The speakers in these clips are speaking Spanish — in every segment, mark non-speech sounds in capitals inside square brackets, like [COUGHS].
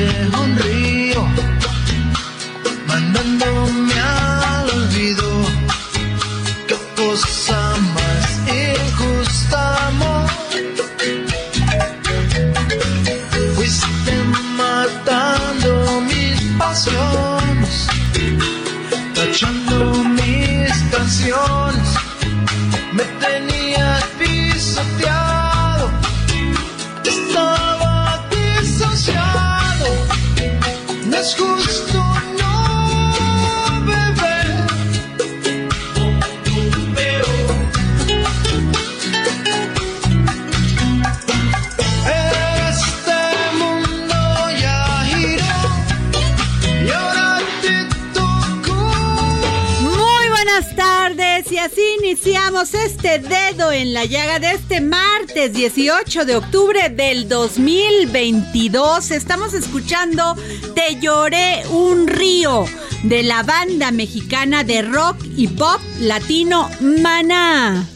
Te este dedo en la llaga de este martes 18 de octubre del 2022. Estamos escuchando Te lloré un río de la banda mexicana de rock y pop latino Maná.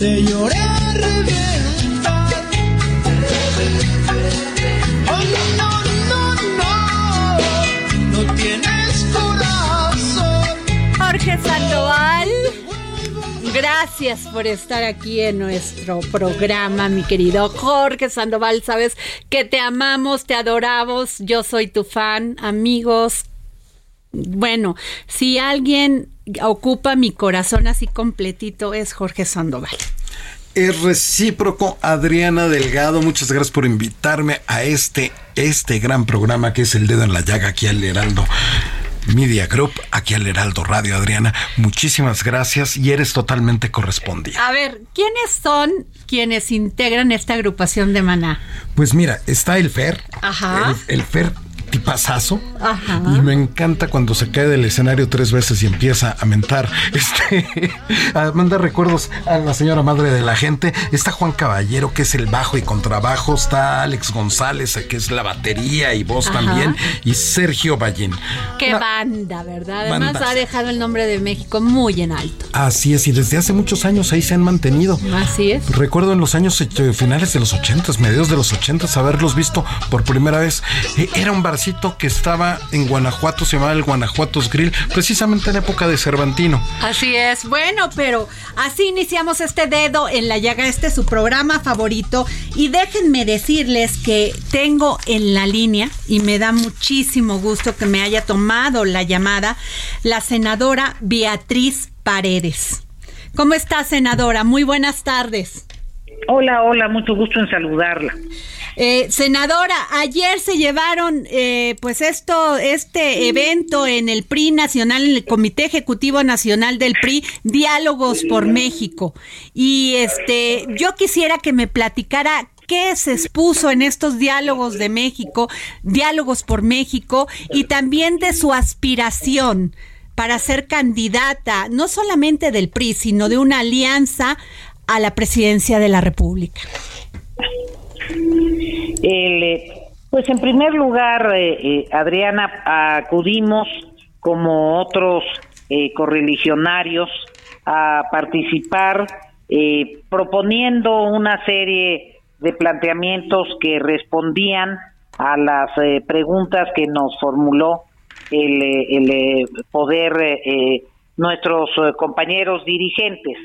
Te lloré a reventar. Gracias por estar aquí en nuestro programa, mi querido Jorge Sandoval. Sabes que te amamos, te adoramos. Yo soy tu fan, amigos. Bueno, si alguien ocupa mi corazón así completito es Jorge Sandoval. Es recíproco, Adriana Delgado. Muchas gracias por invitarme a este, este gran programa que es El Dedo en la Llaga aquí al Heraldo. Media Group, aquí al Heraldo Radio, Adriana. Muchísimas gracias y eres totalmente correspondida. A ver, ¿quiénes son quienes integran esta agrupación de Maná? Pues mira, está el Fer. Ajá. El, el Fer tipazazo. Ajá. Y me encanta cuando se cae del escenario tres veces y empieza a mentar. [LAUGHS] Este, a mandar recuerdos a la señora madre de la gente. Está Juan Caballero, que es el bajo y contrabajo. Está Alex González, que es la batería y voz Ajá. también. Y Sergio Ballín. Qué Una- banda, ¿verdad? Además ha dejado el nombre de México muy en alto. Así es, y desde hace muchos años ahí se han mantenido. Así es. Recuerdo en los años eh, finales de los ochentas, mediados de los ochentas, haberlos visto por primera vez. Eh, era un barcito que estaba en Guanajuato, se llamaba el Guanajuatos Grill, precisamente en época de Cervantino. Así es. Bueno, pero así iniciamos este dedo en la llaga. Este es su programa favorito. Y déjenme decirles que tengo en la línea, y me da muchísimo gusto que me haya tomado la llamada, la senadora Beatriz Paredes. ¿Cómo está, senadora? Muy buenas tardes. Hola, hola, mucho gusto en saludarla. Eh, senadora, ayer se llevaron, eh, pues esto, este evento en el PRI nacional, en el Comité Ejecutivo Nacional del PRI, Diálogos por México. Y este, yo quisiera que me platicara qué se expuso en estos diálogos de México, diálogos por México, y también de su aspiración para ser candidata, no solamente del PRI, sino de una alianza a la presidencia de la República. Eh, Pues en primer lugar, eh, eh, Adriana, acudimos como otros eh, correligionarios a participar proponiendo una serie de planteamientos que respondían a las preguntas que nos formuló el, el, poder nuestros eh, compañeros dirigentes.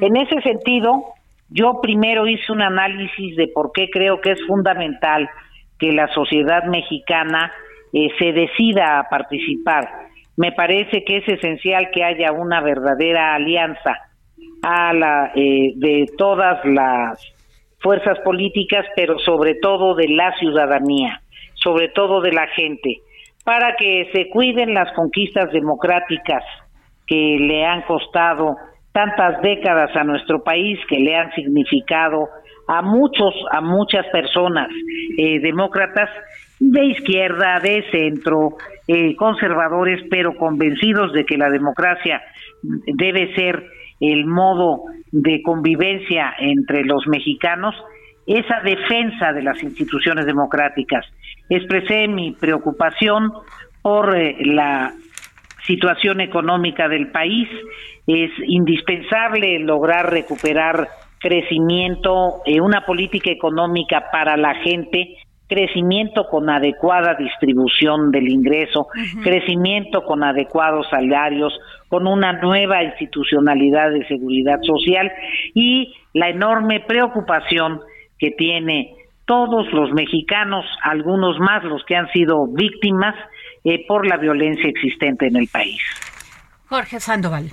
En ese sentido, yo primero hice un análisis de por qué creo que es fundamental que la sociedad mexicana eh, se decida a participar. Me parece que es esencial que haya una verdadera alianza a la, eh, de todas las fuerzas políticas, pero sobre todo de la ciudadanía, sobre todo de la gente, para que se cuiden las conquistas democráticas que le han costado tantas décadas a nuestro país, que le han significado a muchos, a muchas personas eh, demócratas de izquierda, de centro, eh, conservadores, pero convencidos de que la democracia debe ser el modo de convivencia entre los mexicanos, esa defensa de las instituciones democráticas. Expresé mi preocupación por eh, la situación económica del país. Es indispensable lograr recuperar crecimiento, eh, una política económica para la gente, crecimiento con adecuada distribución del ingreso, crecimiento con adecuados salarios, con una nueva institucionalidad de seguridad social y la enorme preocupación que tiene todos los mexicanos, algunos más los que han sido víctimas eh, por la violencia existente en el país. Jorge Sandoval.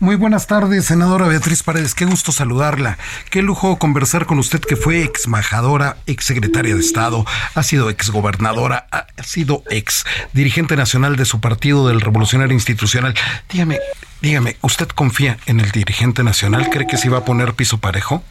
Muy buenas tardes, senadora Beatriz Paredes. Qué gusto saludarla. Qué lujo conversar con usted que fue ex majadora, ex secretaria de Estado, ha sido ex gobernadora, ha sido ex dirigente nacional de su partido del Revolucionario Institucional. Dígame, dígame, ¿usted confía en el dirigente nacional? ¿Cree que se va a poner piso parejo?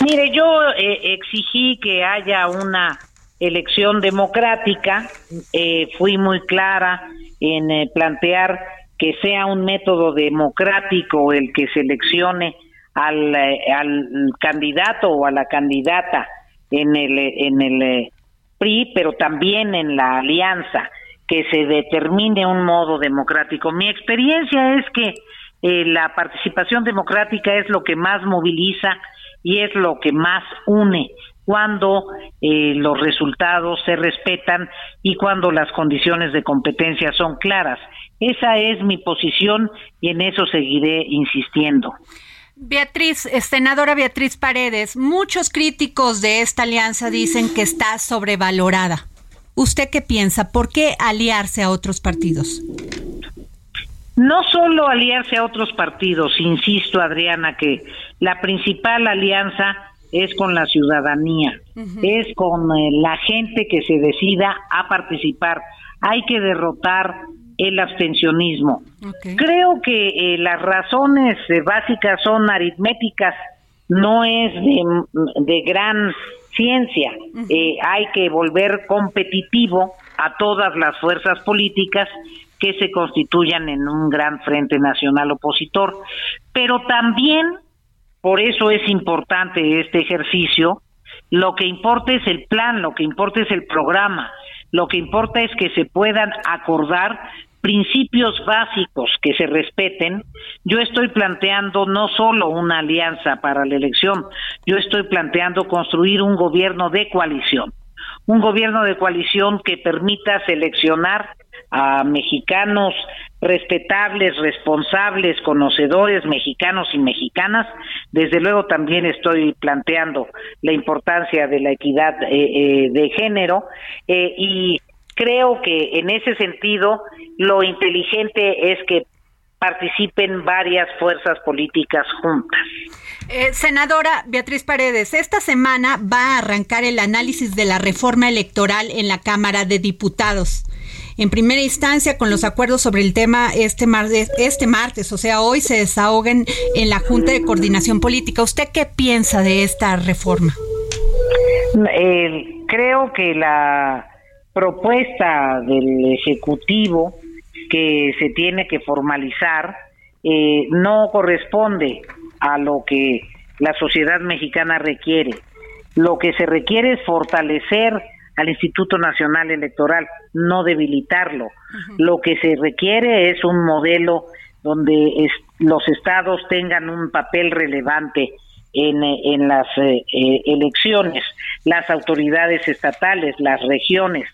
Mire, yo eh, exigí que haya una elección democrática, eh, fui muy clara en eh, plantear que sea un método democrático el que seleccione al, eh, al candidato o a la candidata en el, en el eh, PRI, pero también en la alianza, que se determine un modo democrático. Mi experiencia es que eh, la participación democrática es lo que más moviliza y es lo que más une cuando eh, los resultados se respetan y cuando las condiciones de competencia son claras. Esa es mi posición y en eso seguiré insistiendo. Beatriz, eh, senadora Beatriz Paredes, muchos críticos de esta alianza dicen que está sobrevalorada. ¿Usted qué piensa? ¿Por qué aliarse a otros partidos? No solo aliarse a otros partidos, insisto Adriana, que la principal alianza es con la ciudadanía, es con eh, la gente que se decida a participar. Hay que derrotar el abstencionismo. Creo que eh, las razones eh, básicas son aritméticas, no es de, de gran ciencia. Hay que volver competitivo a todas las fuerzas políticas que se constituyan en un gran frente nacional opositor. Pero también, por eso es importante este ejercicio, lo que importa es el plan, lo que importa es el programa, lo que importa es que se puedan acordar principios básicos que se respeten. Yo estoy planteando no solo una alianza para la elección, yo estoy planteando construir un gobierno de coalición, un gobierno de coalición que permita seleccionar a mexicanos respetables, responsables, conocedores, mexicanos y mexicanas. Desde luego también estoy planteando la importancia de la equidad eh, eh, de género eh, y creo que en ese sentido lo inteligente es que participen varias fuerzas políticas juntas. Eh, senadora Beatriz Paredes, esta semana va a arrancar el análisis de la reforma electoral en la Cámara de Diputados. En primera instancia, con los acuerdos sobre el tema este martes, este martes, o sea, hoy se desahoguen en la Junta de Coordinación Política. ¿Usted qué piensa de esta reforma? Creo que la propuesta del Ejecutivo que se tiene que formalizar eh, no corresponde a lo que la sociedad mexicana requiere. Lo que se requiere es fortalecer al Instituto Nacional Electoral, no debilitarlo. Lo que se requiere es un modelo donde los estados tengan un papel relevante en, eh, en las eh, eh, elecciones, las autoridades estatales, las regiones,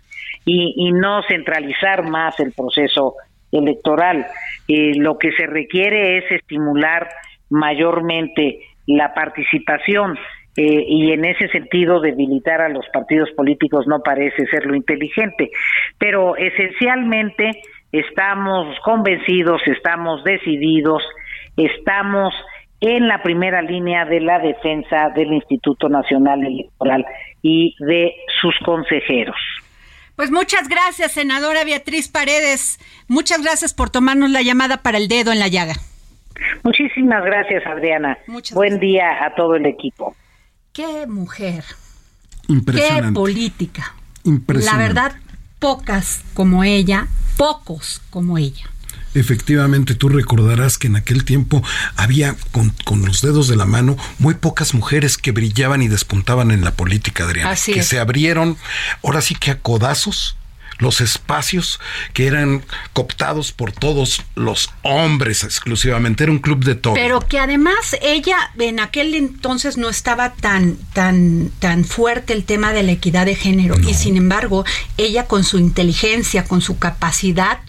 y, y, no centralizar más el proceso electoral. lo que se requiere es estimular mayormente la participación y en ese sentido debilitar a los partidos políticos no parece ser lo inteligente. Pero esencialmente estamos convencidos, estamos decididos, estamos en la primera línea de la defensa del Instituto Nacional Electoral y de sus consejeros. Pues muchas gracias, senadora Beatriz Paredes. Muchas gracias por tomarnos la llamada para el dedo en la llaga. Muchísimas gracias, Adriana. Buen día a todo el equipo. Qué mujer. Qué política. La verdad, pocas como ella, pocos como ella. Efectivamente, tú recordarás que en aquel tiempo había con, los dedos de la mano muy pocas mujeres que brillaban y despuntaban en la política, Adriana. que se abrieron, ahora sí que a codazos, los espacios que eran cooptados por todos los hombres exclusivamente. Era un club de todo. Pero que además ella en aquel entonces no estaba tan, tan, tan fuerte el tema de la equidad de género. Y sin embargo, ella con su inteligencia, con su capacidad,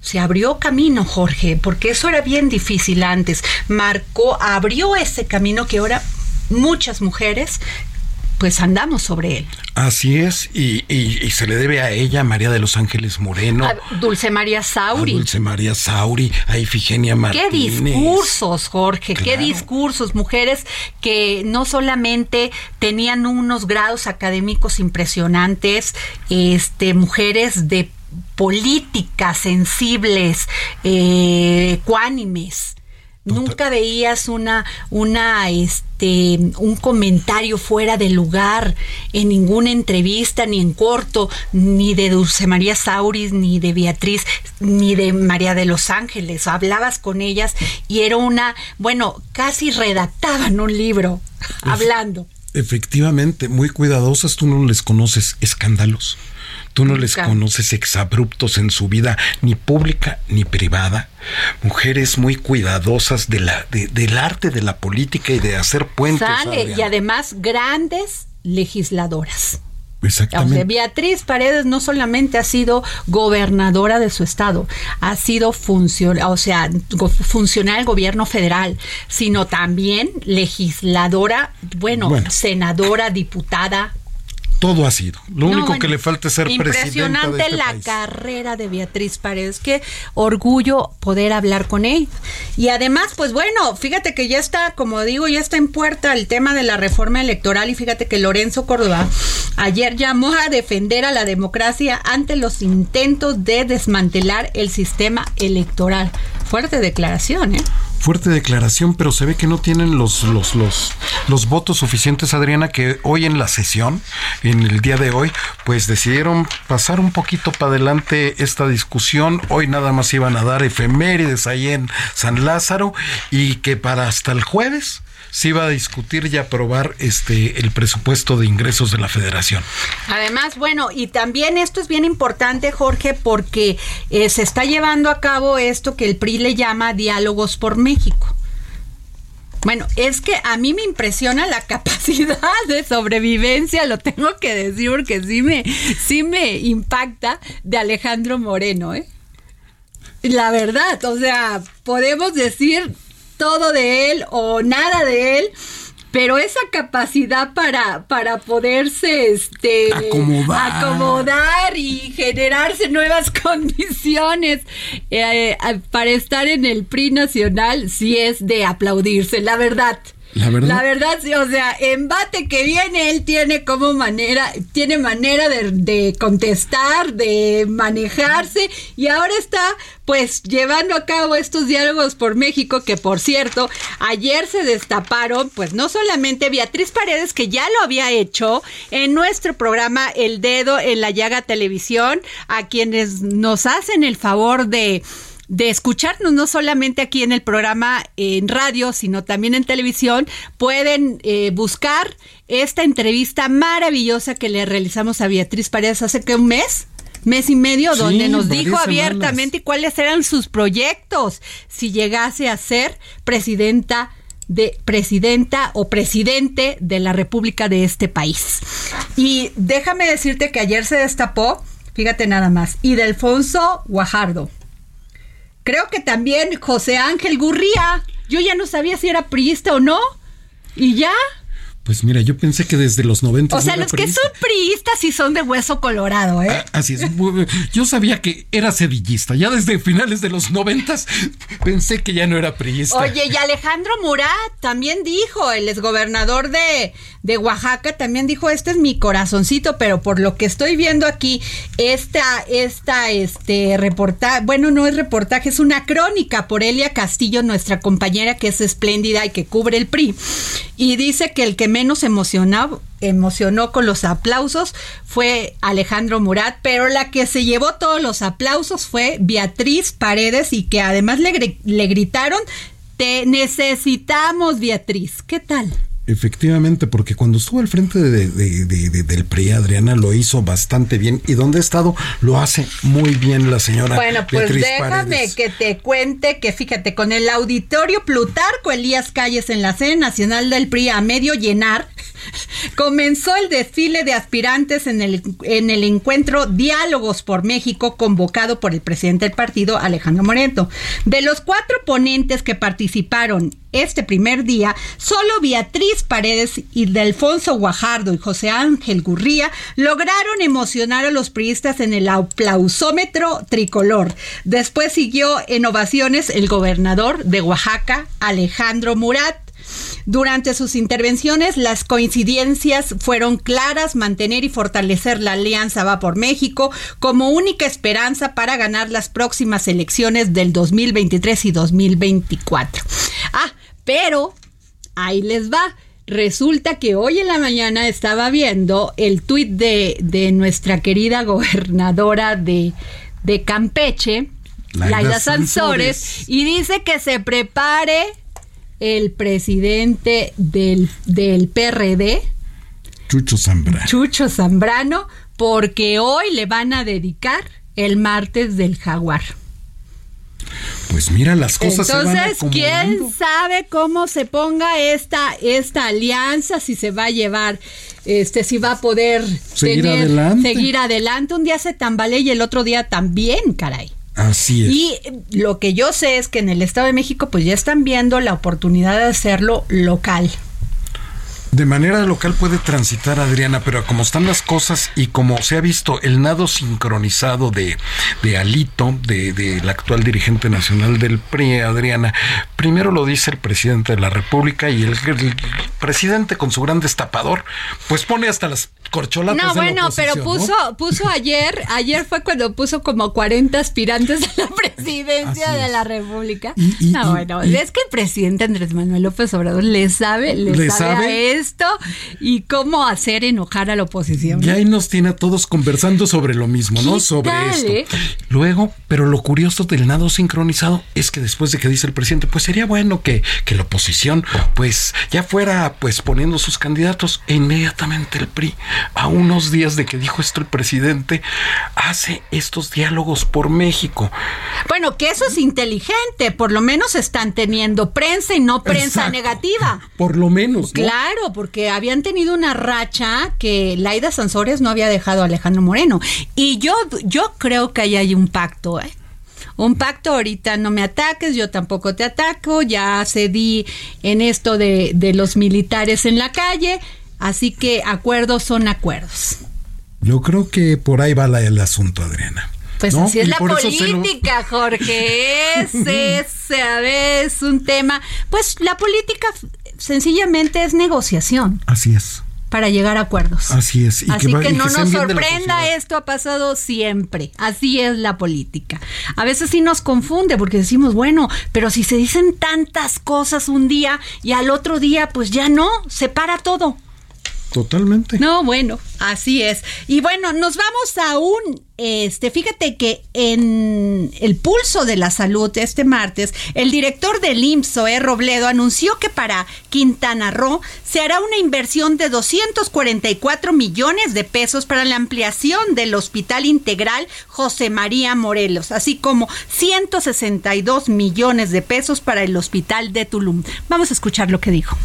se abrió camino, Jorge, porque eso era bien difícil antes. Marcó, abrió ese camino que ahora muchas mujeres pues andamos sobre él. Así es, y, se le debe a ella, María de los Ángeles Moreno. A Dulce María Sauri. Dulce María Sauri, a Ifigenia Martínez. Qué discursos, Jorge, qué discursos. Mujeres que no solamente tenían unos grados académicos impresionantes, este, mujeres de políticas sensibles, eh, ecuánimes. Nunca veías una, una, este, un comentario fuera de lugar en ninguna entrevista, ni en corto, ni de Dulce María Sauris, ni de Beatriz, ni de María de los Ángeles. Hablabas con ellas y era una, bueno, casi redactaban un libro hablando. Efectivamente, muy cuidadosas, tú no les conoces escándalos. Tú no les conoces exabruptos en su vida, ni pública ni privada. Mujeres muy cuidadosas de la, del arte de la política y de hacer puentes. y además grandes legisladoras. Exactamente. Beatriz Paredes no solamente ha sido gobernadora de su estado, ha sido funcional, o sea, funcional del gobierno federal, sino también legisladora, bueno, senadora, diputada, todo ha sido. Lo único que le falta es ser impresionante de este la carrera de Beatriz Paredes. Qué orgullo poder hablar con ella. Y además, pues bueno, fíjate que ya está, como digo, ya está en puerta el tema de la reforma electoral y fíjate que Lorenzo Córdoba ayer llamó a defender a la democracia ante los intentos de desmantelar el sistema electoral. Fuerte declaración, ¿eh? Fuerte declaración, pero se ve que no tienen los, los, los, los votos suficientes, Adriana, que hoy en la sesión, en el día de hoy, pues decidieron pasar un poquito para adelante esta discusión. Hoy nada más iban a dar efemérides ahí en San Lázaro y que para hasta el jueves se iba a discutir y aprobar este el presupuesto de ingresos de la federación. Además, bueno, y también esto es bien importante, Jorge, porque eh, se está llevando a cabo esto que el PRI le llama diálogos por México. Bueno, es que a mí me impresiona la [LAUGHS] capacidad de sobrevivencia, lo tengo que decir porque sí me, sí me impacta de Alejandro Moreno, ¿eh? La verdad, o sea, podemos decir todo de él o nada de él, pero esa capacidad para, para poderse este, acomodar. y generarse nuevas [LAUGHS] condiciones eh, para estar en el PRI nacional, sí es de aplaudirse, la verdad. La verdad. La verdad, o sea, embate que viene, él tiene como manera, tiene manera de, contestar, de manejarse, y ahora está pues llevando a cabo estos diálogos por México, que por cierto, ayer se destaparon, pues no solamente Beatriz Paredes, que ya lo había hecho en nuestro programa El Dedo en la Llaga Televisión, a quienes nos hacen el favor de de escucharnos no solamente aquí en el programa en radio, sino también en televisión, pueden eh, buscar esta entrevista maravillosa que le realizamos a Beatriz Paredes hace que un mes mes y medio, Sí, donde nos dijo semanas. abiertamente cuáles eran sus proyectos si llegase a ser presidenta de presidenta o presidente de la República de este país. Y déjame decirte que ayer se destapó, fíjate nada más, y de Alfonso Guajardo. Creo que también José Ángel Gurría. Yo ya no sabía si era priista o no. Y ya. Pues mira, yo pensé que desde los 90 O sea, los que son priistas sí son de hueso colorado, ¿eh? Ah, Así es. Yo sabía que era sedillista. Ya desde finales de los noventas pensé que ya no era priista. Oye, y Alejandro Murat también dijo, el exgobernador de, de Oaxaca, también dijo, este es mi corazoncito, pero por lo que estoy viendo aquí, esta, esta, este reportaje, bueno, no es reportaje, es una crónica por Elia Castillo, nuestra compañera que es espléndida y que cubre el PRI, y dice que el que menos emocionó, emocionó con los aplausos fue Alejandro Murat, pero la que se llevó todos los aplausos fue Beatriz Paredes y que además le, le gritaron, te necesitamos Beatriz. ¿Qué tal? Efectivamente, porque cuando estuvo al frente de- de- de- de- del PRI, Adriana lo hizo bastante bien. Y donde ha estado, lo hace muy bien la señora Bueno, pues Beatriz déjame Paredes. que te cuente que fíjate, con el auditorio Plutarco Elías Calles en la sede nacional del PRI a medio llenar, comenzó el desfile de aspirantes en el, en el encuentro Diálogos por México convocado por el presidente del partido, Alejandro Moreno. De los cuatro ponentes que participaron este primer día, solo Beatriz Paredes y Delfonso Guajardo y José Ángel Gurría lograron emocionar a los priistas en el aplausómetro tricolor. Después siguió en ovaciones el gobernador de Oaxaca, Alejandro Murat. Durante sus intervenciones, las coincidencias fueron claras, mantener y fortalecer la alianza Va por México como única esperanza para ganar las próximas elecciones del 2023 y 2024. Ah, pero ahí les va. Resulta que hoy en la mañana estaba viendo el tuit de, de nuestra querida gobernadora de, de Campeche, Laida Laida, Sansores. Sansores, y dice que se prepare el presidente del, del PRD, Chucho Zambra. Chucho Zambrano, porque hoy le van a dedicar el martes del jaguar. Pues mira, las cosas se van Entonces, ¿quién sabe cómo se ponga esta, esta alianza? Si se va a llevar, este, si va a poder Seguir tener- adelante. seguir adelante. Un día se tambalea y el otro día también, caray. Así es. Y lo que yo sé es que en el Estado de México, pues ya están viendo la oportunidad de hacerlo local. De manera local puede transitar Adriana, pero como están las cosas y como se ha visto el nado sincronizado de, de Alito, de, del actual dirigente nacional del PRI, Adriana, primero lo dice el presidente de la República y el, el presidente con su gran destapador, pues pone hasta las No, bueno, pero puso, ¿no? puso ayer, ayer fue cuando puso como 40 aspirantes a la [LAUGHS] presidencia de la República. Y- y- no, y- bueno, es que el presidente Andrés Manuel López Obrador le sabe, le, ¿Le sabe, sabe? a esto y cómo hacer enojar a la oposición. Y ahí nos tiene a todos conversando sobre lo mismo, ¿no? ¿Qué Sobre tal, esto. eh? Luego, pero lo curioso del nado sincronizado es que después de que dice el presidente, pues sería bueno que, que la oposición, pues ya fuera pues poniendo sus candidatos. E inmediatamente el PRI, a unos días de que dijo esto el presidente, hace estos diálogos por México. Bueno, que eso es inteligente, por lo menos están teniendo prensa y no prensa Exacto. negativa. Por lo menos, ¿no? Claro, porque habían tenido una racha que Laida Sansores no había dejado a Alejandro Moreno. Y yo, yo creo que ahí hay un pacto, ¿eh? Un pacto, ahorita no me ataques, yo tampoco te ataco, ya cedí en esto de, de los militares en la calle, así que acuerdos son acuerdos. Yo creo que por ahí va la- el asunto, Adriana. Pues ¿no? así es Y la lo- política, Jorge. [LAUGHS] Ese, ese, a ver, es un tema. Pues la política sencillamente es negociación Así es. para llegar a acuerdos. Así es. y Así que, va- y no nos sorprenda, esto ha pasado siempre. Así es la política. A veces sí nos confunde porque decimos, bueno, pero si se dicen tantas cosas un día y al otro día, pues ya no, se para todo. Totalmente. No, bueno, así es. Y bueno, nos vamos a un, este, fíjate que en el pulso de la salud este martes, el director del IMSS, Zoé Robledo, anunció que para Quintana Roo se hará una inversión de 244 millones de pesos para la ampliación del Hospital Integral José María Morelos, así como 162 millones de pesos para el Hospital de Tulum. Vamos a escuchar lo que dijo.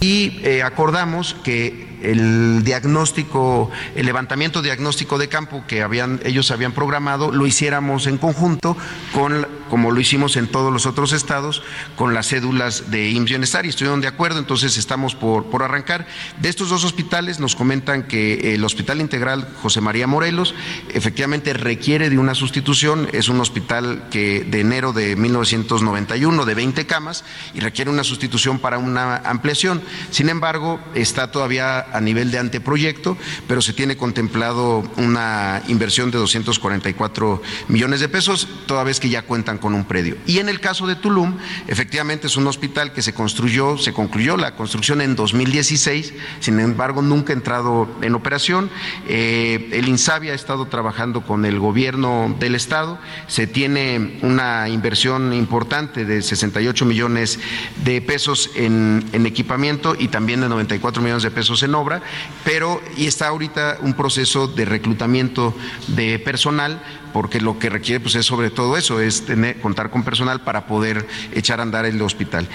Y eh, acordamos que el diagnóstico, el levantamiento diagnóstico de campo que habían, ellos habían programado, lo hiciéramos en conjunto con, como lo hicimos en todos los otros estados, con las cédulas de IMSS Bienestar y estuvieron de acuerdo, entonces estamos por, por arrancar. De estos dos hospitales nos comentan que el Hospital Integral José María Morelos efectivamente requiere de una sustitución, es un hospital que de enero de 1991 de 20 camas y requiere una sustitución para una ampliación. Sin embargo, está todavía a nivel de anteproyecto, pero se tiene contemplado una inversión de 244 millones de pesos, toda vez que ya cuentan con un predio. Y en el caso de Tulum, efectivamente es un hospital que se construyó, se concluyó la construcción en 2016, sin embargo nunca ha entrado en operación. Eh, el INSABI ha estado trabajando con el gobierno del estado, se tiene una inversión importante de 68 millones de pesos en, en equipamiento y también de 94 millones de pesos en obra, pero y está ahorita un proceso de reclutamiento de personal porque lo que requiere pues es sobre todo eso, es tener, contar con personal para poder echar a andar el hospital.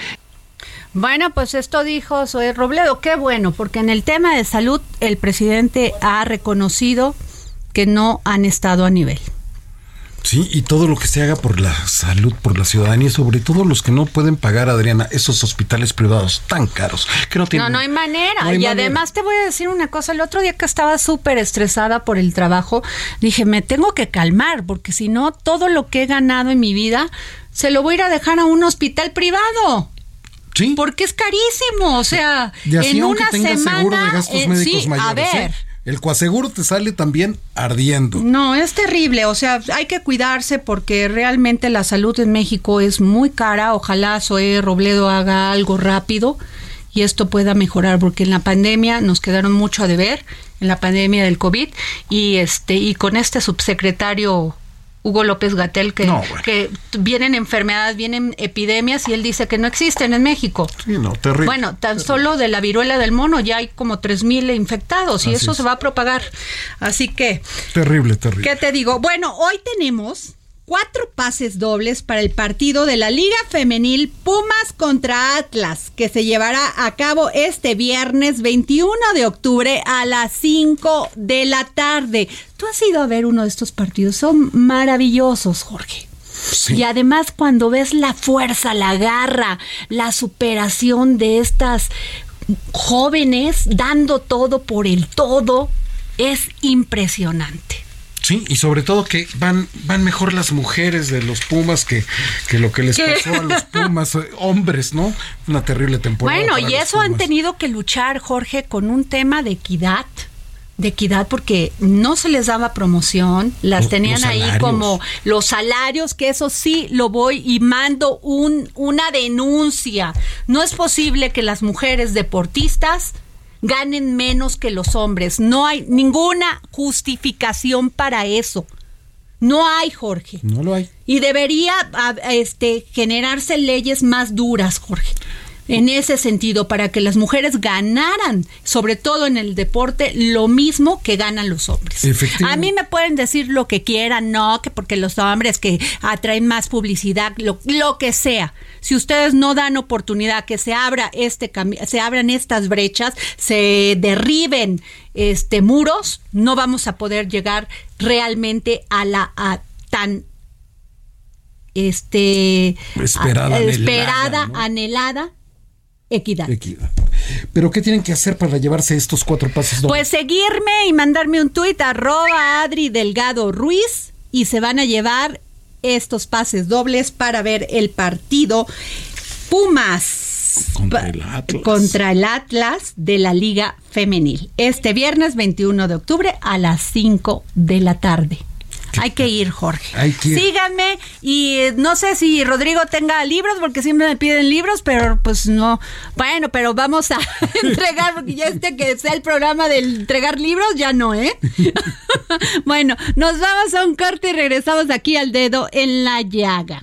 Bueno, pues esto dijo Zoe Robledo, qué bueno, porque en el tema de salud el presidente ha reconocido que no han estado a nivel. Sí, y todo lo que se haga por la salud, por la ciudadanía, sobre todo los que no pueden pagar, Adriana, esos hospitales privados tan caros, que no tienen... No, no hay manera. no hay y manera. además te voy a decir una cosa, el otro día que estaba súper estresada por el trabajo, dije, me tengo que calmar, porque si no, todo lo que he ganado en mi vida se lo voy a ir a dejar a un hospital privado. Sí. Porque es carísimo, o sea, Y así en una semana... seguro de gastos eh, médicos sí, mayores. a ver, ¿eh? El coaseguro te sale también ardiendo. No, es terrible, o sea, hay que cuidarse porque realmente la salud en México es muy cara. Ojalá Zoe Robledo haga algo rápido y esto pueda mejorar porque en la pandemia nos quedaron mucho a deber, en la pandemia del COVID y este y con este subsecretario Hugo López Gatel que, No, bueno. que vienen enfermedades, vienen epidemias y él dice que no existen en México. Sí, no, terrible. Bueno, tan solo de la viruela del mono ya hay como 3.000 infectados y Así eso es. se va a propagar. Así que Terrible, terrible. ¿Qué te digo? Bueno, hoy tenemos cuatro pases dobles para el partido de la Liga Femenil Pumas contra Atlas, que se llevará a cabo este viernes 21 de octubre a las 5 de la tarde. Tú has ido a ver uno de estos partidos, son maravillosos, Jorge. Sí. Y además cuando ves la fuerza, la garra, la superación de estas jóvenes dando todo por el todo, es impresionante. Sí, y sobre todo que van, van mejor las mujeres de los Pumas que, que lo que les ¿Qué? pasó a los Pumas, eh, hombres, ¿no? Una terrible temporada. Bueno, y eso han tenido que luchar, Jorge, con un tema de equidad. De equidad porque no se les daba promoción, las Los- tenían los ahí como los salarios, que eso sí lo voy y mando un, una denuncia. No es posible que las mujeres deportistas ganen menos que los hombres. No hay ninguna justificación para eso. No hay, Jorge. No lo hay. Y debería a- este, generarse leyes más duras, Jorge. En ese sentido, para que las mujeres ganaran, sobre todo en el deporte, lo mismo que ganan los hombres. A mí me pueden decir lo que quieran, no, que porque los hombres que atraen más publicidad, lo, lo que sea. Si ustedes no dan oportunidad que se abra este se abran estas brechas, se derriben este muros, no vamos a poder llegar realmente a la a tan este Esperada, anhelada, anhelada equidad. Equidad. Pero ¿qué tienen que hacer para llevarse estos cuatro pases dobles? Pues seguirme y mandarme un tuit arroba Adri Delgado Ruiz y se van a llevar estos pases dobles para ver el partido Pumas Contra el Atlas. contra el Atlas de la Liga Femenil. Este viernes 21 de octubre a las 5 de la tarde. [LAUGHS] Hay que ir, Jorge. Hay que ir. Síganme y eh, no sé si Rodrigo tenga libros, porque siempre me piden libros, pero pues no. Bueno, pero vamos a [LAUGHS] entregar, porque ya este que sea el programa de entregar libros, ya no, ¿eh? [LAUGHS] bueno, nos vamos a un corte y regresamos aquí al dedo en la llaga.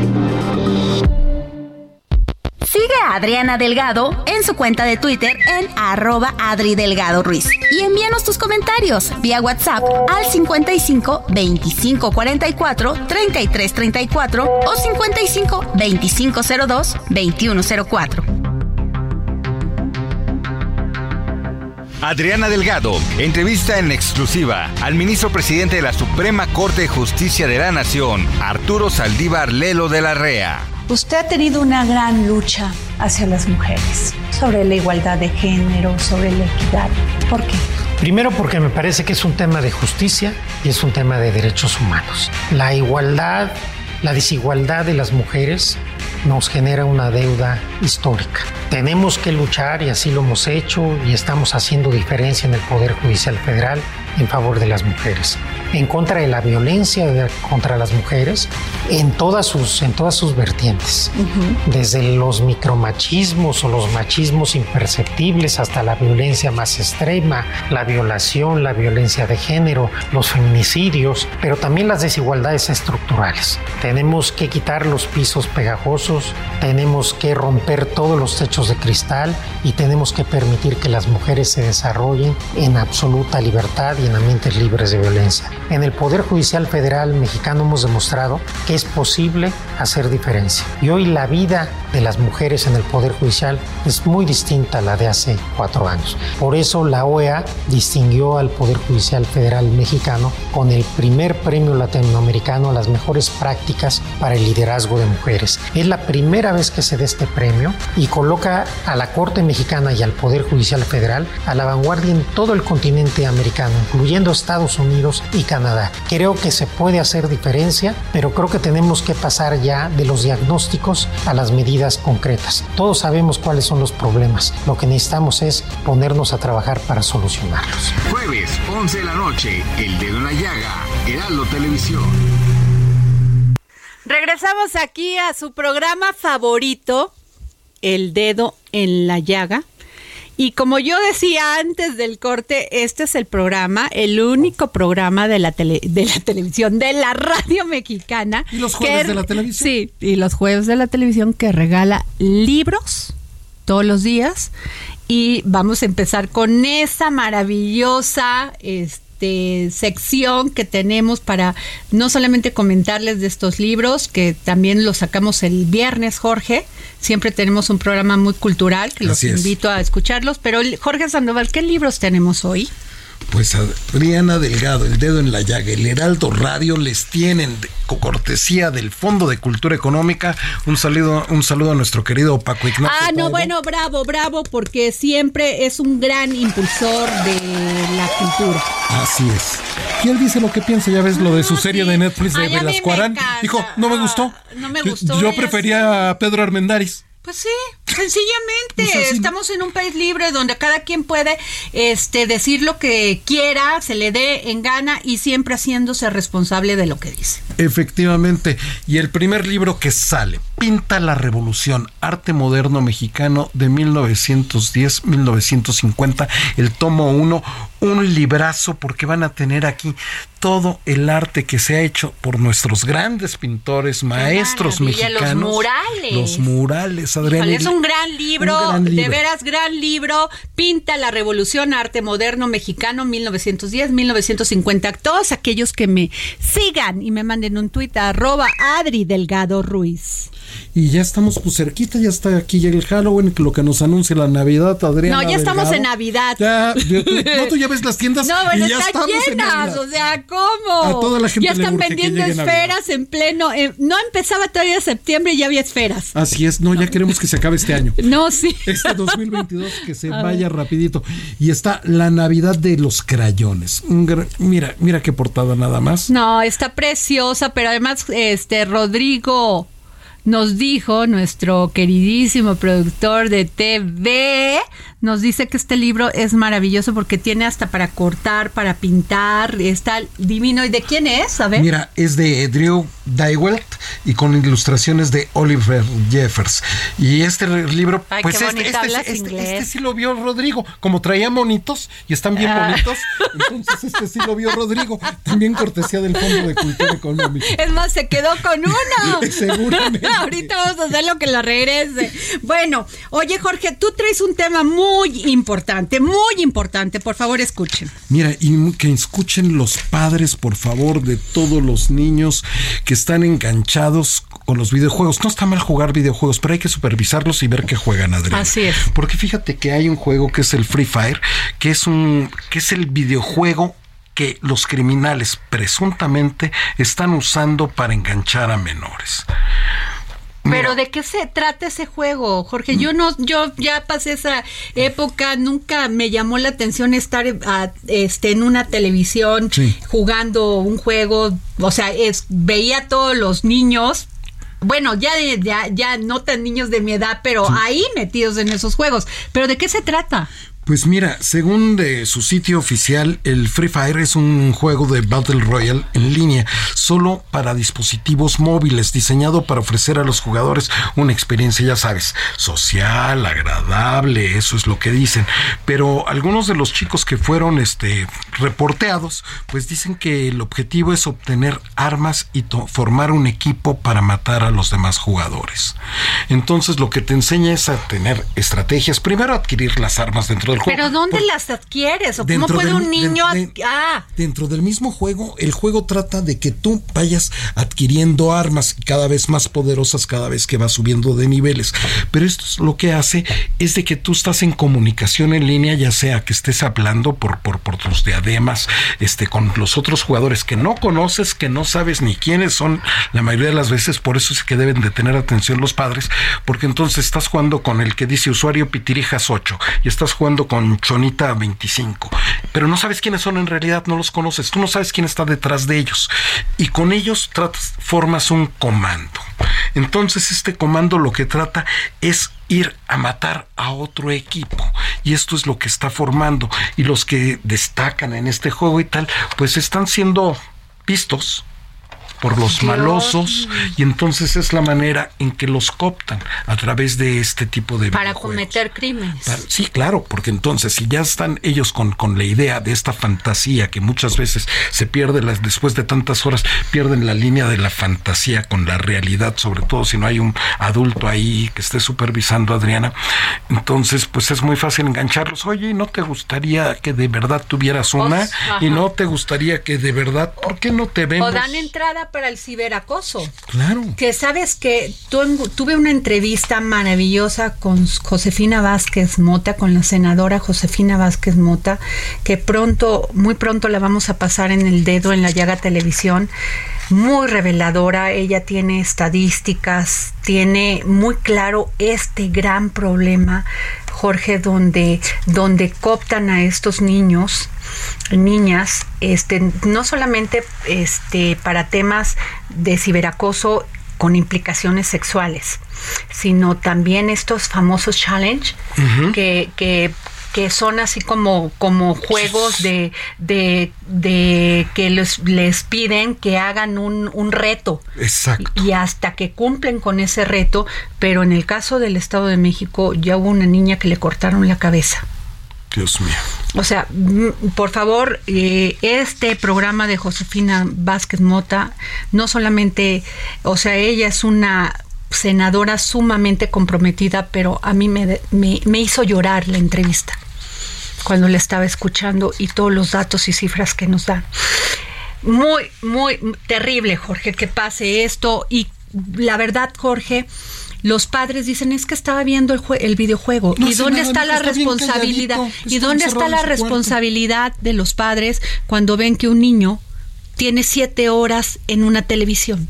Sigue a Adriana Delgado en su cuenta de Twitter en arroba Adri Delgado Ruiz. Y envíanos tus comentarios vía WhatsApp al 55 25 44 33 34 o 55 25 02 21 04. Adriana Delgado entrevista en exclusiva al ministro presidente de la Suprema Corte de Justicia de la Nación, Arturo Saldívar Lelo de la Rea. Usted ha tenido una gran lucha hacia las mujeres, sobre la igualdad de género, sobre la equidad. ¿Por qué? Primero porque me parece que es un tema de justicia y es un tema de derechos humanos. La igualdad, la desigualdad de las mujeres nos genera una deuda histórica. Tenemos que luchar y así lo hemos hecho y estamos haciendo diferencia en el Poder Judicial Federal en favor de las mujeres, en contra de la violencia de- contra las mujeres en todas sus, en todas sus vertientes, desde los micromachismos o los machismos imperceptibles hasta la violencia más extrema, la violación, la violencia de género, los feminicidios, pero también las desigualdades estructurales. Tenemos que quitar los pisos pegajosos, tenemos que romper todos los techos de cristal y tenemos que permitir que las mujeres se desarrollen en absoluta libertad y en ambientes libres de violencia. En el Poder Judicial Federal mexicano hemos demostrado que es posible hacer diferencia. Y hoy la vida de las mujeres en el Poder Judicial es muy distinta a la de hace cuatro años. Por eso la OEA distinguió al Poder Judicial Federal mexicano con el primer premio latinoamericano a las mejores prácticas para el liderazgo de mujeres. Es la primera vez que se da este premio y coloca a la Corte Mexicana y al Poder Judicial Federal a la vanguardia en todo el continente americano, incluyendo Estados Unidos y Canadá. Creo que se puede hacer diferencia, pero creo que tenemos que pasar ya de los diagnósticos a las medidas concretas. Todos sabemos cuáles son los problemas. Lo que necesitamos es ponernos a trabajar para solucionarlos. Jueves, 11 de la noche, El Dedo en la Llaga, Heraldo Televisión. Regresamos aquí a su programa favorito, El Dedo en la Llaga. Y como yo decía antes del corte, este es el programa, el único programa de la, tele, de la [LAUGHS] televisión, de la radio mexicana. ¿Y los jueves de la televisión? Sí, y los jueves de la televisión que regala libros todos los días. Y vamos a empezar con esa maravillosa... Este, sección que tenemos para no solamente comentarles de estos libros, que también los sacamos el viernes, Jorge. Siempre tenemos un programa muy cultural que los invito a escucharlos. Pero Jorge Sandoval, ¿qué libros tenemos hoy? Pues Adriana Delgado, el dedo en la llaga, el Heraldo Radio les tienen con cortesía del Fondo de Cultura Económica. Un saludo, un saludo a nuestro querido Paco Ignacio. Ah, no, bueno, bravo, bravo, porque siempre es un gran impulsor de la cultura. Así es. Y él dice lo que piensa, ya ves lo de su serie de Netflix de Velasco. Dijo, no me gustó. No me gustó. Yo prefería a Pedro Armendáriz. Pues sí, sencillamente estamos en un país libre donde cada quien puede este decir lo que quiera, se le dé en gana y siempre haciéndose responsable de lo que dice. Efectivamente, y el primer libro que sale, Pinta la Revolución, Arte Moderno Mexicano de 1910-1950, el tomo 1, un librazo porque van a tener aquí todo el arte que se ha hecho por nuestros grandes pintores, maestros mexicanos. Los murales. Los murales, Adriana. es un gran, libro, de veras gran libro. Pinta la revolución arte moderno mexicano 1910-1950. Todos aquellos que me sigan y me manden un tuit a arroba Adri Delgado Ruiz. Y ya estamos pues cerquita, ya está aquí ya el Halloween, lo que nos anuncia la Navidad, Adriana. No, ya estamos en Navidad. Ya, no, tú ya ves las tiendas. No, bueno, están llenas, o sea, ¿cómo? A toda la gente Ya están vendiendo esferas en pleno. Eh, no empezaba todavía septiembre y ya había esferas. Así es, no, ya queremos que se acabe este año. [LAUGHS] No, sí. Este 2022 que se [LAUGHS] vaya rapidito. Y está la Navidad de los crayones. mira, mira qué portada nada más. No, está preciosa, pero además, este, Rodrigo nos dijo nuestro queridísimo productor de TV, nos dice que este libro es maravilloso porque tiene hasta para cortar, para pintar, está divino. ¿Y de quién es? A ver. Mira, es de Drew Dywelt y con ilustraciones de Oliver Jeffers. Y este libro, pues este, este, este, este, sí lo vio Rodrigo, como traía monitos y están bien ah. bonitos, entonces este sí lo vio Rodrigo, también cortesía del Fondo de Cultura Económica. Es más, se quedó con uno. [LAUGHS] Seguramente. [LAUGHS] Ahorita vamos a hacer lo que lo regrese. Bueno, oye Jorge, tú traes un tema muy muy importante, muy importante. Por favor, escuchen. Mira, y que escuchen los padres, por favor, de todos los niños que están enganchados con los videojuegos. No está mal jugar videojuegos, pero hay que supervisarlos y ver qué juegan, Adrián. Así es. Porque fíjate que hay un juego que es el Free Fire, que es un que es el videojuego que los criminales presuntamente están usando para enganchar a menores. Pero ¿de qué se trata ese juego, Jorge? Yo no, yo ya pasé esa época, nunca me llamó la atención estar este, en una televisión jugando un juego, o sea, es, veía a todos los niños, bueno, ya, ya, ya no tan niños de mi edad, pero ahí metidos en esos juegos. Pero ¿de qué se trata? Pues mira, según de su sitio oficial, el Free Fire es un juego de Battle Royale en línea, solo para dispositivos móviles, diseñado para ofrecer a los jugadores una experiencia, ya sabes, social, agradable, eso es lo que dicen. Pero algunos de los chicos que fueron este, reporteados, pues dicen que el objetivo es obtener armas y formar un equipo para matar a los demás jugadores. Entonces lo que te enseña es a tener estrategias, primero adquirir las armas dentro ¿Pero dónde las adquieres? ¿O cómo puede un niño...? ah. Dentro del mismo juego, el juego trata de que tú vayas adquiriendo armas cada vez más poderosas cada vez que vas subiendo de niveles. Pero esto es lo que hace es de que tú estás en comunicación en línea, ya sea que estés hablando por, por, por tus diademas este, con los otros jugadores que no conoces, que no sabes ni quiénes son la mayoría de las veces, por eso es que deben de tener atención los padres, porque entonces estás jugando con el que dice usuario Pitirijas 8 y estás jugando con Chonita 25, pero no sabes quiénes son en realidad, no los conoces, tú no sabes quién está detrás de ellos. Y con ellos formas un comando. Entonces este comando lo que trata es ir a matar a otro equipo. Y esto es lo que está formando. Y los que destacan en este juego y tal, pues están siendo vistos por los malosos y entonces es la manera en que los cooptan a través de este tipo de para cometer crímenes. sí, claro, porque entonces si ya están ellos con, con la idea de esta fantasía que muchas veces se pierde las, después de tantas horas pierden la línea de la fantasía con la realidad, sobre todo si no hay un adulto ahí que esté supervisando a Adriana, entonces pues es muy fácil engancharlos. Oye, ¿no te gustaría que de verdad tuvieras una? y no te gustaría que de verdad, ¿por qué no te vemos? O dan entrada para el ciberacoso. Claro. Que sabes que tuve una entrevista maravillosa con Josefina Vázquez Mota, con la senadora Josefina Vázquez Mota, que pronto, muy pronto la vamos a pasar en el dedo en la llaga televisión muy reveladora, ella tiene estadísticas, tiene muy claro este gran problema, Jorge, donde, donde cooptan a estos niños, niñas, este, no solamente este, para temas de ciberacoso con implicaciones sexuales, sino también estos famosos challenge que, que que son así como, como juegos de, de, de que les, les piden que hagan un, un reto. Exacto. Y hasta que cumplen con ese reto, pero en el caso del Estado de México ya hubo una niña que le cortaron la cabeza. Dios mío. O sea, mm, por favor, eh, este programa de Josefina Vázquez Mota, no solamente, o sea, ella es una senadora sumamente comprometida, pero a mí me, me, hizo llorar la entrevista cuando la estaba escuchando y todos los datos y cifras que nos dan. Muy, muy terrible, Jorge, que pase esto. Y la verdad, Jorge, los padres dicen es que estaba viendo el, el videojuego y dónde está la responsabilidad y dónde está la responsabilidad de los padres cuando ven que un niño tiene siete horas en una televisión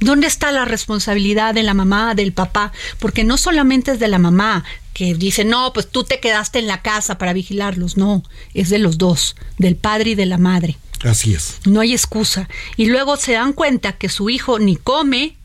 ¿Dónde está la responsabilidad de la mamá, del papá? Porque no solamente es de la mamá que dice, no, pues tú te quedaste en la casa para vigilarlos. No, es de los dos, del padre y de la madre. Así es. No hay excusa. Y luego se dan cuenta que su hijo ni come,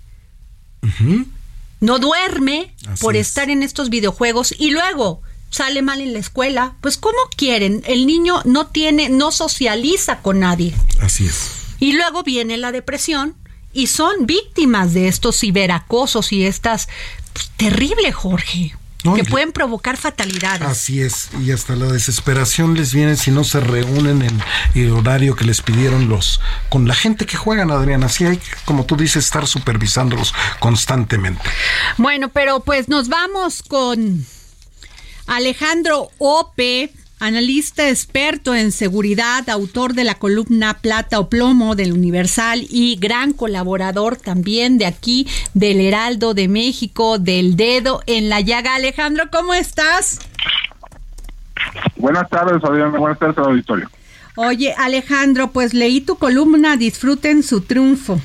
no duerme por estar en estos videojuegos y luego sale mal en la escuela. Pues ¿cómo quieren? El niño no tiene, no socializa con nadie. Así es. Y luego viene la depresión y son víctimas de estos ciberacosos y estas pues, terrible, Jorge. que pueden provocar fatalidades. Así es, y hasta la desesperación les viene si no se reúnen en el horario que les pidieron los con la gente que juegan, Adriana. Así hay, como tú dices, estar supervisándolos constantemente. Bueno, pero pues nos vamos con Alejandro Ope analista experto en seguridad, autor de la columna Plata o Plomo del Universal y gran colaborador también de aquí del Heraldo de México, del Dedo en la Llaga. Alejandro, ¿cómo estás? Buenas tardes, Adriana. Buenas tardes al auditorio. Oye, Alejandro, pues leí tu columna Disfruten su triunfo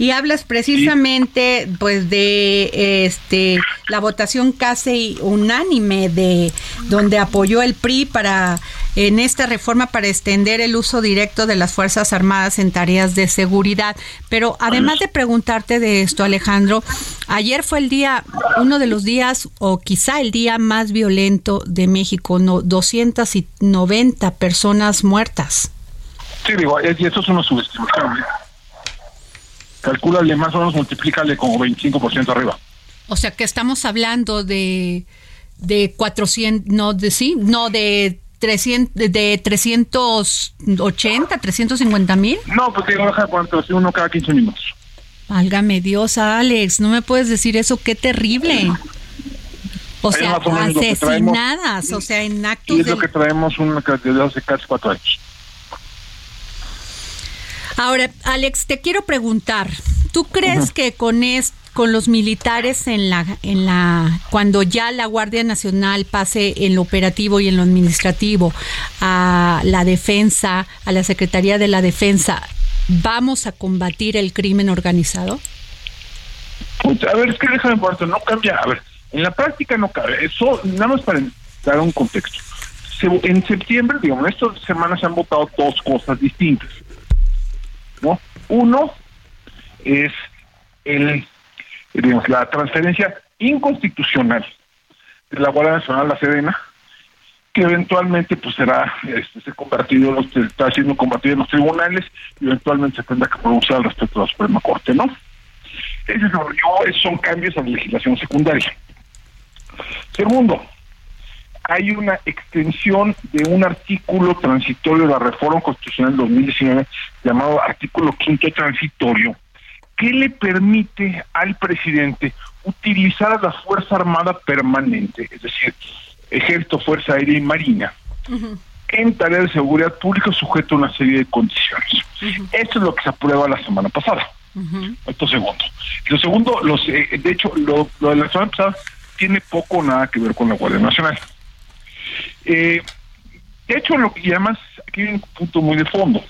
y hablas precisamente pues de este la votación casi unánime de donde apoyó el PRI para en esta reforma para extender el uso directo de las Fuerzas Armadas en tareas de seguridad. Pero además de preguntarte de esto, Alejandro, ayer fue el día, uno de los días o quizá el día más violento de México, no, 290 personas muertas. Sí, digo, y eso es una subestimación. Calcúlale más o menos, multiplícale como 25% arriba. O sea que estamos hablando de, de 400, no, de sí, no, de 300, de 380, 350 mil. No, pues digo, deja cuánto, uno cada 15 minutos. Válgame Dios, Alex, no me puedes decir eso, qué terrible. O sea, asesinadas, o sea, en actos. Y es lo que traemos una cantidad de hace casi cuatro años. Ahora, Alex, te quiero preguntar, ¿tú crees que con con los militares en la en la cuando ya la Guardia Nacional pase en lo operativo y en lo administrativo a la defensa, a la Secretaría de la Defensa, vamos a combatir el crimen organizado? Pues, a ver, es que déjame por no cambia. A ver, en la práctica no cabe. Eso, nada más para dar un contexto. en septiembre, digamos, estas semanas se han votado dos cosas distintas. ¿No? Uno es el, digamos, la transferencia inconstitucional de la Guardia Nacional a la Sedena que eventualmente pues será este, se convertido está siendo combatido en los tribunales y eventualmente se tendrá que pronunciar respecto a la Suprema Corte, ¿no? Esos son cambios a la legislación secundaria. Segundo, hay una extensión de un artículo transitorio de la reforma constitucional 2019 llamado artículo quinto transitorio que le permite al presidente utilizar la Fuerza Armada permanente, es decir, Ejército, Fuerza Aérea y Marina, en tarea de seguridad pública sujeto a una serie de condiciones. Esto es lo que se aprueba la semana pasada. Esto segundo. Lo segundo, los, eh, de hecho, lo, de la semana pasada tiene poco o nada que ver con la Guardia Nacional. Eh, de hecho, lo que, además aquí hay un punto muy de fondo.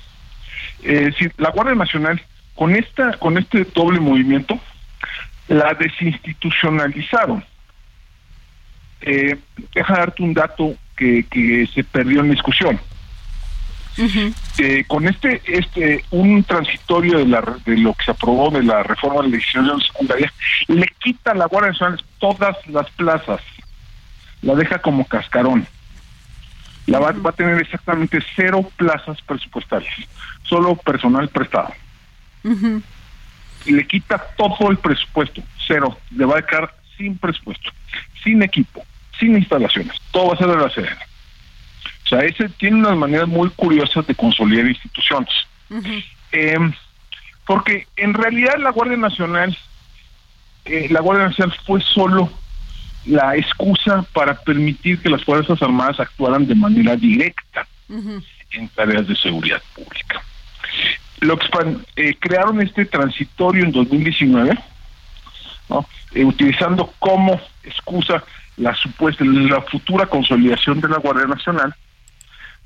Es decir, la Guardia Nacional, con esta, con este doble movimiento, la desinstitucionalizaron. Eh, deja darte un dato que, que se perdió en la discusión. Eh, con este este un transitorio de, la, de lo que se aprobó de la reforma de la legislación secundaria le quita a la Guardia Nacional todas las plazas la deja como cascarón. La va, va a tener exactamente cero plazas presupuestarias solo personal prestado. Y le quita todo el presupuesto cero. Le va a quedar sin presupuesto sin equipo sin instalaciones. Todo va a ser de la Sedena o sea, ese tiene unas maneras muy curiosas de consolidar instituciones. Em, porque en realidad la Guardia Nacional, eh, la Guardia Nacional fue solo la excusa para permitir que las Fuerzas Armadas actuaran de manera directa en tareas de seguridad pública. Lo eh, crearon este transitorio en 2019, ¿no? Eh, utilizando como excusa la supuesta, la futura consolidación de la Guardia Nacional,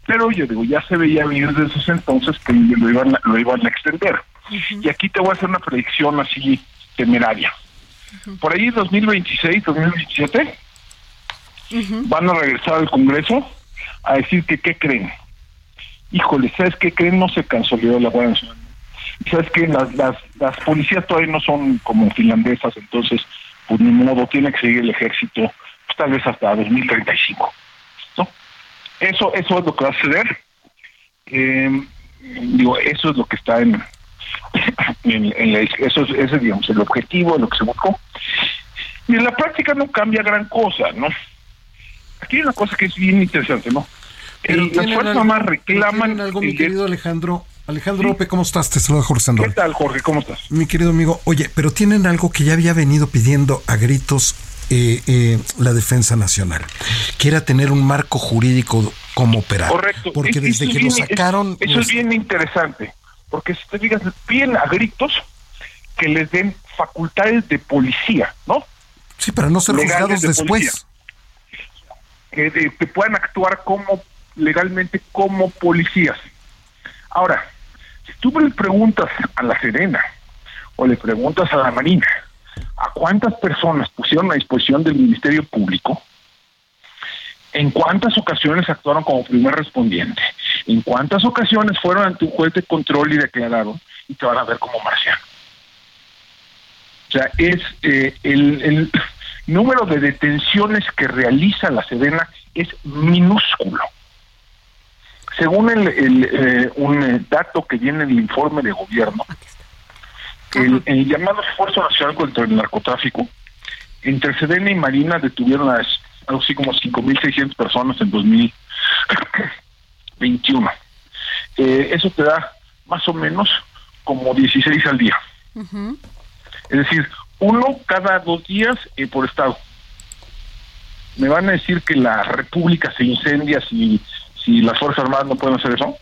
pero yo digo, ya se veía venir desde esos entonces que lo iban, lo iban a extender. Y aquí te voy a hacer una predicción así temeraria. Por ahí 2026, 2027, van a regresar al Congreso a decir que qué creen. Híjole, ¿sabes qué creen? No se consolidó la Guardia Nacional. ¿Sabes qué? Las, las, las policías todavía no son como finlandesas, entonces, pues ni modo, tiene que seguir el ejército, pues, tal vez hasta 2035. Eso, eso es lo que va a suceder. Eh, digo, eso es lo que está en, [COUGHS] en, eso es, ese, digamos, el objetivo, lo que se buscó. Y en la práctica no cambia gran cosa, ¿no? Aquí hay una cosa que es bien interesante, ¿no? El, las fuerzas más reclaman. algo, mi querido Alejandro? Alejandro López, ¿cómo estás? Te saluda Jorge Sandro. ¿Qué tal, Jorge? ¿Cómo estás? Mi querido amigo, oye, pero tienen algo que ya había venido pidiendo a gritos eh, eh, la defensa nacional, que era tener un marco jurídico como operar. Correcto. Porque desde que lo sacaron... eso es bien interesante, porque si te digas, piden a gritos que les den facultades de policía, ¿no? Sí, para no ser juzgados después. Que, que puedan actuar como legalmente como policías. Ahora, si tú le preguntas a la Serena o le preguntas a la Marina, a cuántas personas pusieron a disposición del Ministerio Público, en cuántas ocasiones actuaron como primer respondiente, en cuántas ocasiones fueron ante un juez de control y declararon y te van a ver como marciano. O sea, es eh, el, [LAUGHS] número de detenciones que realiza la Sedena es minúsculo. Según el, eh, un eh, dato que viene en el informe de gobierno, el, llamado Esfuerzo Nacional contra el Narcotráfico, entre Sedena y Marina detuvieron a algo así como 5.600 personas en 2021. Eh, eso te da más o menos como 16 al día. Es decir, uno cada dos días eh, por estado. ¿Me van a decir que la República se incendia si, si las Fuerzas Armadas no pueden hacer eso?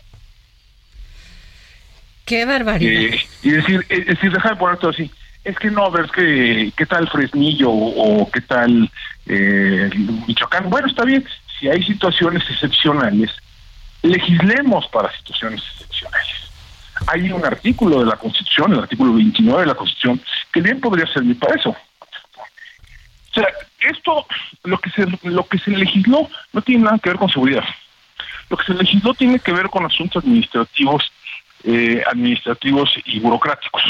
Qué barbaridad. Eh, y decir, es decir, déjame poner todo así. Es que no, ver, es que, ¿qué tal Fresnillo o, qué tal eh, Michoacán? Bueno, está bien, si hay situaciones excepcionales, legislemos para situaciones excepcionales. Hay un artículo de la Constitución, el artículo 29 de la Constitución, que bien podría servir para eso. O sea, esto, lo que se, lo que se legisló no tiene nada que ver con seguridad. Lo que se legisló tiene que ver con asuntos administrativos eh, administrativos y burocráticos.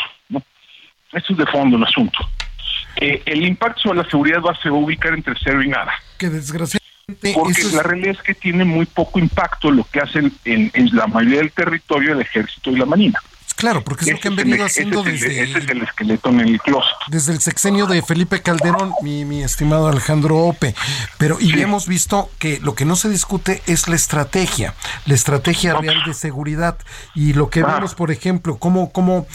¿No? Esto es de fondo el asunto. Eh, el impacto sobre la seguridad va, se va a ubicar entre cero y nada. Qué desgracia. Porque la realidad es que tiene muy poco impacto lo que hacen en, en la mayoría del territorio el ejército y la marina. Claro, porque es lo que han venido haciendo desde... Ese es el esqueleto en el closet. Desde el sexenio de Felipe Calderón, mi, mi estimado Alejandro Ope. Pero, y hemos visto que lo que no se discute es la estrategia, la estrategia real de seguridad. Y lo que Ah. vemos, por ejemplo, cómo, cómo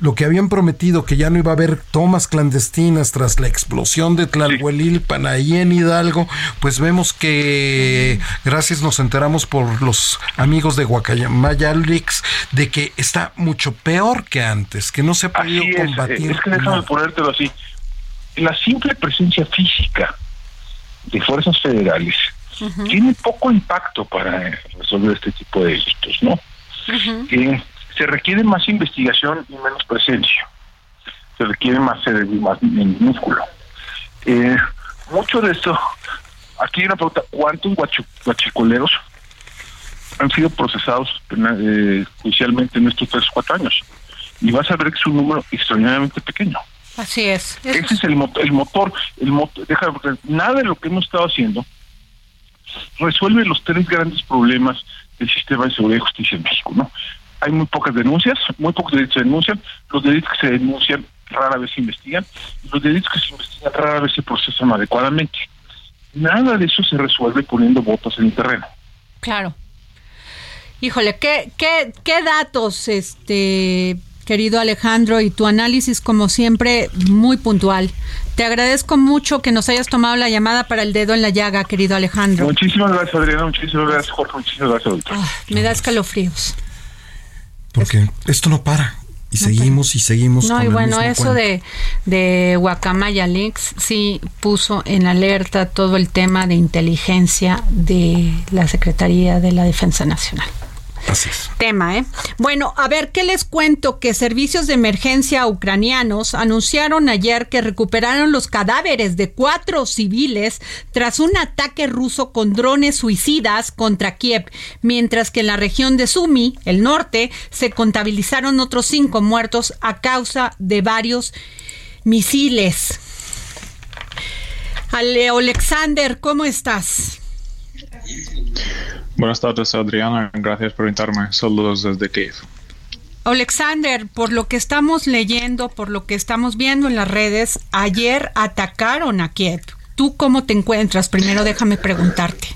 lo que habían prometido que ya no iba a haber tomas clandestinas tras la explosión de Tlalhuelilpan ahí en Hidalgo, pues vemos que gracias nos enteramos por los amigos de Guacamaya Leaks de que está mucho peor que antes, que no se ha podido Así combatir. es que déjame nada. ponértelo así. La simple presencia física de fuerzas federales tiene poco impacto para eh, resolver este tipo de delitos, ¿no? Eh, se requiere más investigación y menos presencia. Se requiere más, eh, más músculo. Eh, mucho de esto, aquí hay una pregunta, ¿cuántos guachicoleros han sido procesados eh, judicialmente en estos tres o cuatro años? Y vas a ver que es un número extraordinariamente pequeño. Así es. Ese es el motor, el motor, el motor, porque nada de lo que hemos estado haciendo resuelve los tres grandes problemas del sistema de seguridad y justicia en México, ¿no? Hay muy pocas denuncias, muy pocos delitos se denuncian, los delitos que se denuncian rara vez se investigan, y los delitos que se investigan rara vez se procesan adecuadamente. Nada de eso se resuelve poniendo botas en el terreno. Claro. Híjole, ¿qué, qué, qué datos, este querido Alejandro, y tu análisis, como siempre, muy puntual. Te agradezco mucho que nos hayas tomado la llamada para el dedo en la llaga, querido Alejandro. Muchísimas gracias, Adriana, muchísimas gracias, Jorge, muchísimas gracias, doctor. Ah, me da escalofríos. Porque esto no para. Y seguimos y seguimos. No, con y el bueno, mismo eso cuento. de, de Guacamaya Leaks sí puso en alerta todo el tema de inteligencia de la Secretaría de la Defensa Nacional. Tema, ¿eh? Bueno, a ver, ¿qué les cuento? Que servicios de emergencia ucranianos anunciaron ayer que recuperaron los cadáveres de cuatro civiles tras un ataque ruso con drones suicidas contra Kiev, mientras que en la región de Sumi, el norte, se contabilizaron otros cinco muertos a causa de varios misiles. Ale Alexander, ¿cómo estás? Buenas tardes, Adriana. Gracias por invitarme. Saludos desde Kiev. Alexander, por lo que estamos leyendo, por lo que estamos viendo en las redes, ayer atacaron a Kiev. ¿Tú cómo te encuentras? Primero déjame preguntarte.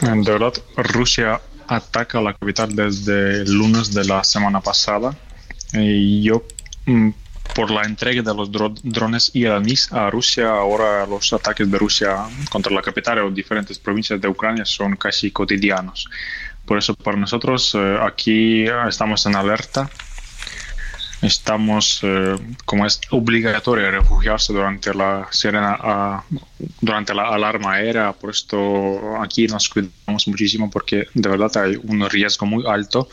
De verdad, Rusia ataca la capital desde el lunes de la semana pasada. Y yo, mm, por la entrega de los dro- drones iraníes a Rusia, ahora los ataques de Rusia contra la capital o diferentes provincias de Ucrania son casi cotidianos. Por eso, para nosotros, eh, aquí eh, estamos en alerta. Estamos, eh, como es obligatorio refugiarse durante la sirena, ah, durante la alarma aérea, por esto aquí nos cuidamos muchísimo porque de verdad hay un riesgo muy alto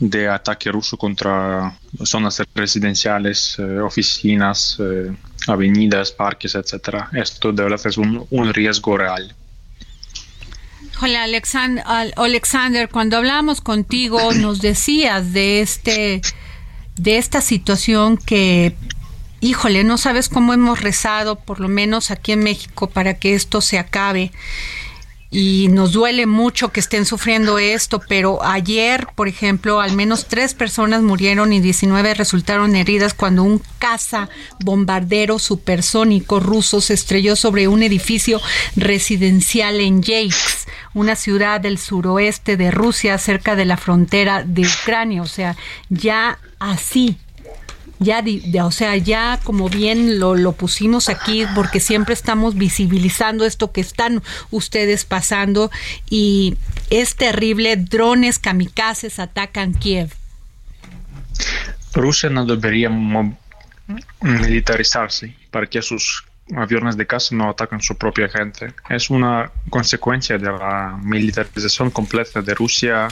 de ataque ruso contra zonas residenciales, eh, oficinas, eh, avenidas, parques, etcétera. Esto de verdad es un, un riesgo real. Híjole, Alexan- Al- Alexander, cuando hablábamos contigo [CLEARS THROAT] nos decías de este de esta situación que híjole, no sabes cómo hemos rezado, por lo menos aquí en México, para que esto se acabe. Y nos duele mucho que estén sufriendo esto, pero ayer, por ejemplo, al menos tres personas murieron y 19 resultaron heridas cuando un caza bombardero supersónico ruso se estrelló sobre un edificio residencial en Yeisk, una ciudad del suroeste de Rusia, cerca de la frontera de Ucrania. O sea, ya así ya, o sea, ya como bien lo, lo pusimos aquí, porque siempre estamos visibilizando esto que están ustedes pasando y es terrible, drones kamikazes atacan Kiev. Rusia no debería militarizarse para que sus aviones de caza no ataquen su propia gente. Es una consecuencia de la militarización completa de Rusia.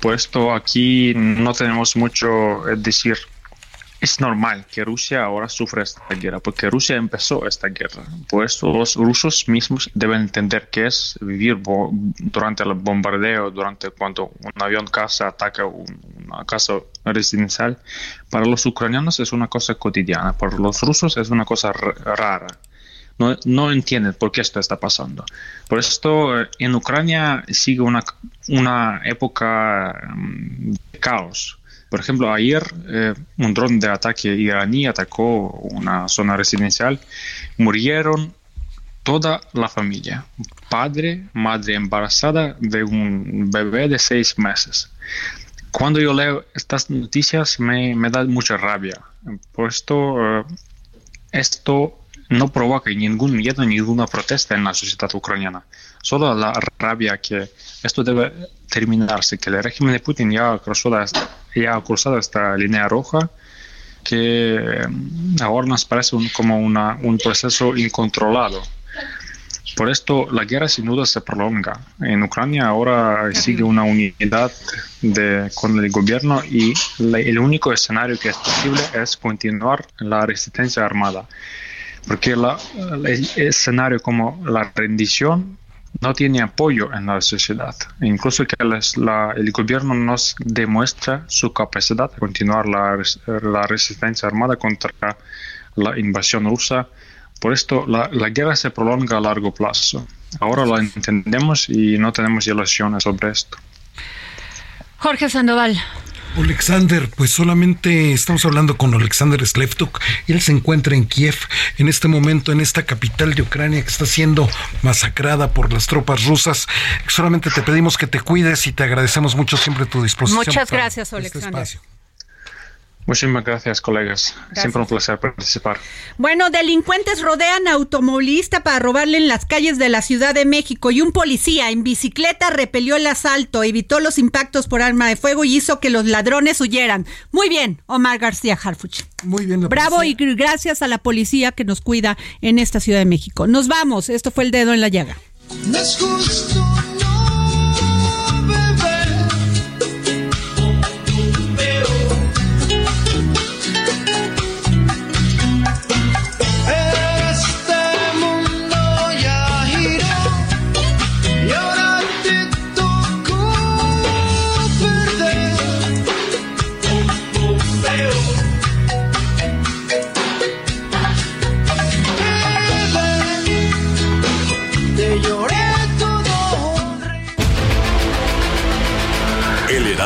Por esto aquí no tenemos mucho es decir. Es normal que Rusia ahora sufra esta guerra, porque Rusia empezó esta guerra. Por esto los rusos mismos deben entender qué es vivir durante el bombardeo, durante cuando un avión caza ataca un- una casa residencial. Para los ucranianos es una cosa cotidiana, para los rusos es una cosa rara. no, no entienden por qué esto está pasando. Por esto eh, en Ucrania sigue una, una época mm, de caos. Por ejemplo, ayer eh, un dron de ataque iraní atacó una zona residencial, murieron toda la familia, padre, madre embarazada de un bebé de seis meses. Cuando yo leo estas noticias me, me da mucha rabia. Por esto, eh, esto no provoca ningún miedo, ninguna protesta en la sociedad ucraniana. Solo la rabia que esto debe terminarse, que el régimen de Putin ya ha cruzado, ya cruzado esta línea roja, que mm, ahora nos parece como una, un proceso incontrolado. Por esto la guerra sin duda se prolonga. En Ucrania ahora sigue una unidad de, con el gobierno y el único escenario que es posible es continuar la resistencia armada. Porque la, el escenario como la rendición no tiene apoyo en la sociedad. Incluso que la, el gobierno nos demuestra su capacidad de continuar la, la resistencia armada contra la invasión rusa por esto la, guerra se prolonga a largo plazo. Ahora lo entendemos y no tenemos ilusiones sobre esto. Jorge Sandoval. Alexander, pues solamente estamos hablando con Alexander Slevtuk. Él se encuentra en Kiev en este momento, en esta capital de Ucrania que está siendo masacrada por las tropas rusas. Solamente te pedimos que te cuides y te agradecemos mucho siempre tu disposición. Muchas gracias, este Alexander. Muchísimas gracias, colegas. Siempre un placer participar. Bueno, delincuentes rodean a automovilista para robarle en las calles de la Ciudad de México y un policía en bicicleta repelió el asalto, evitó los impactos por arma de fuego y hizo que los ladrones huyeran. Muy bien, Omar García Harfuch. Muy bien. Bravo y gracias a la policía que nos cuida en esta Ciudad de México. Nos vamos. Esto fue el dedo en la llaga.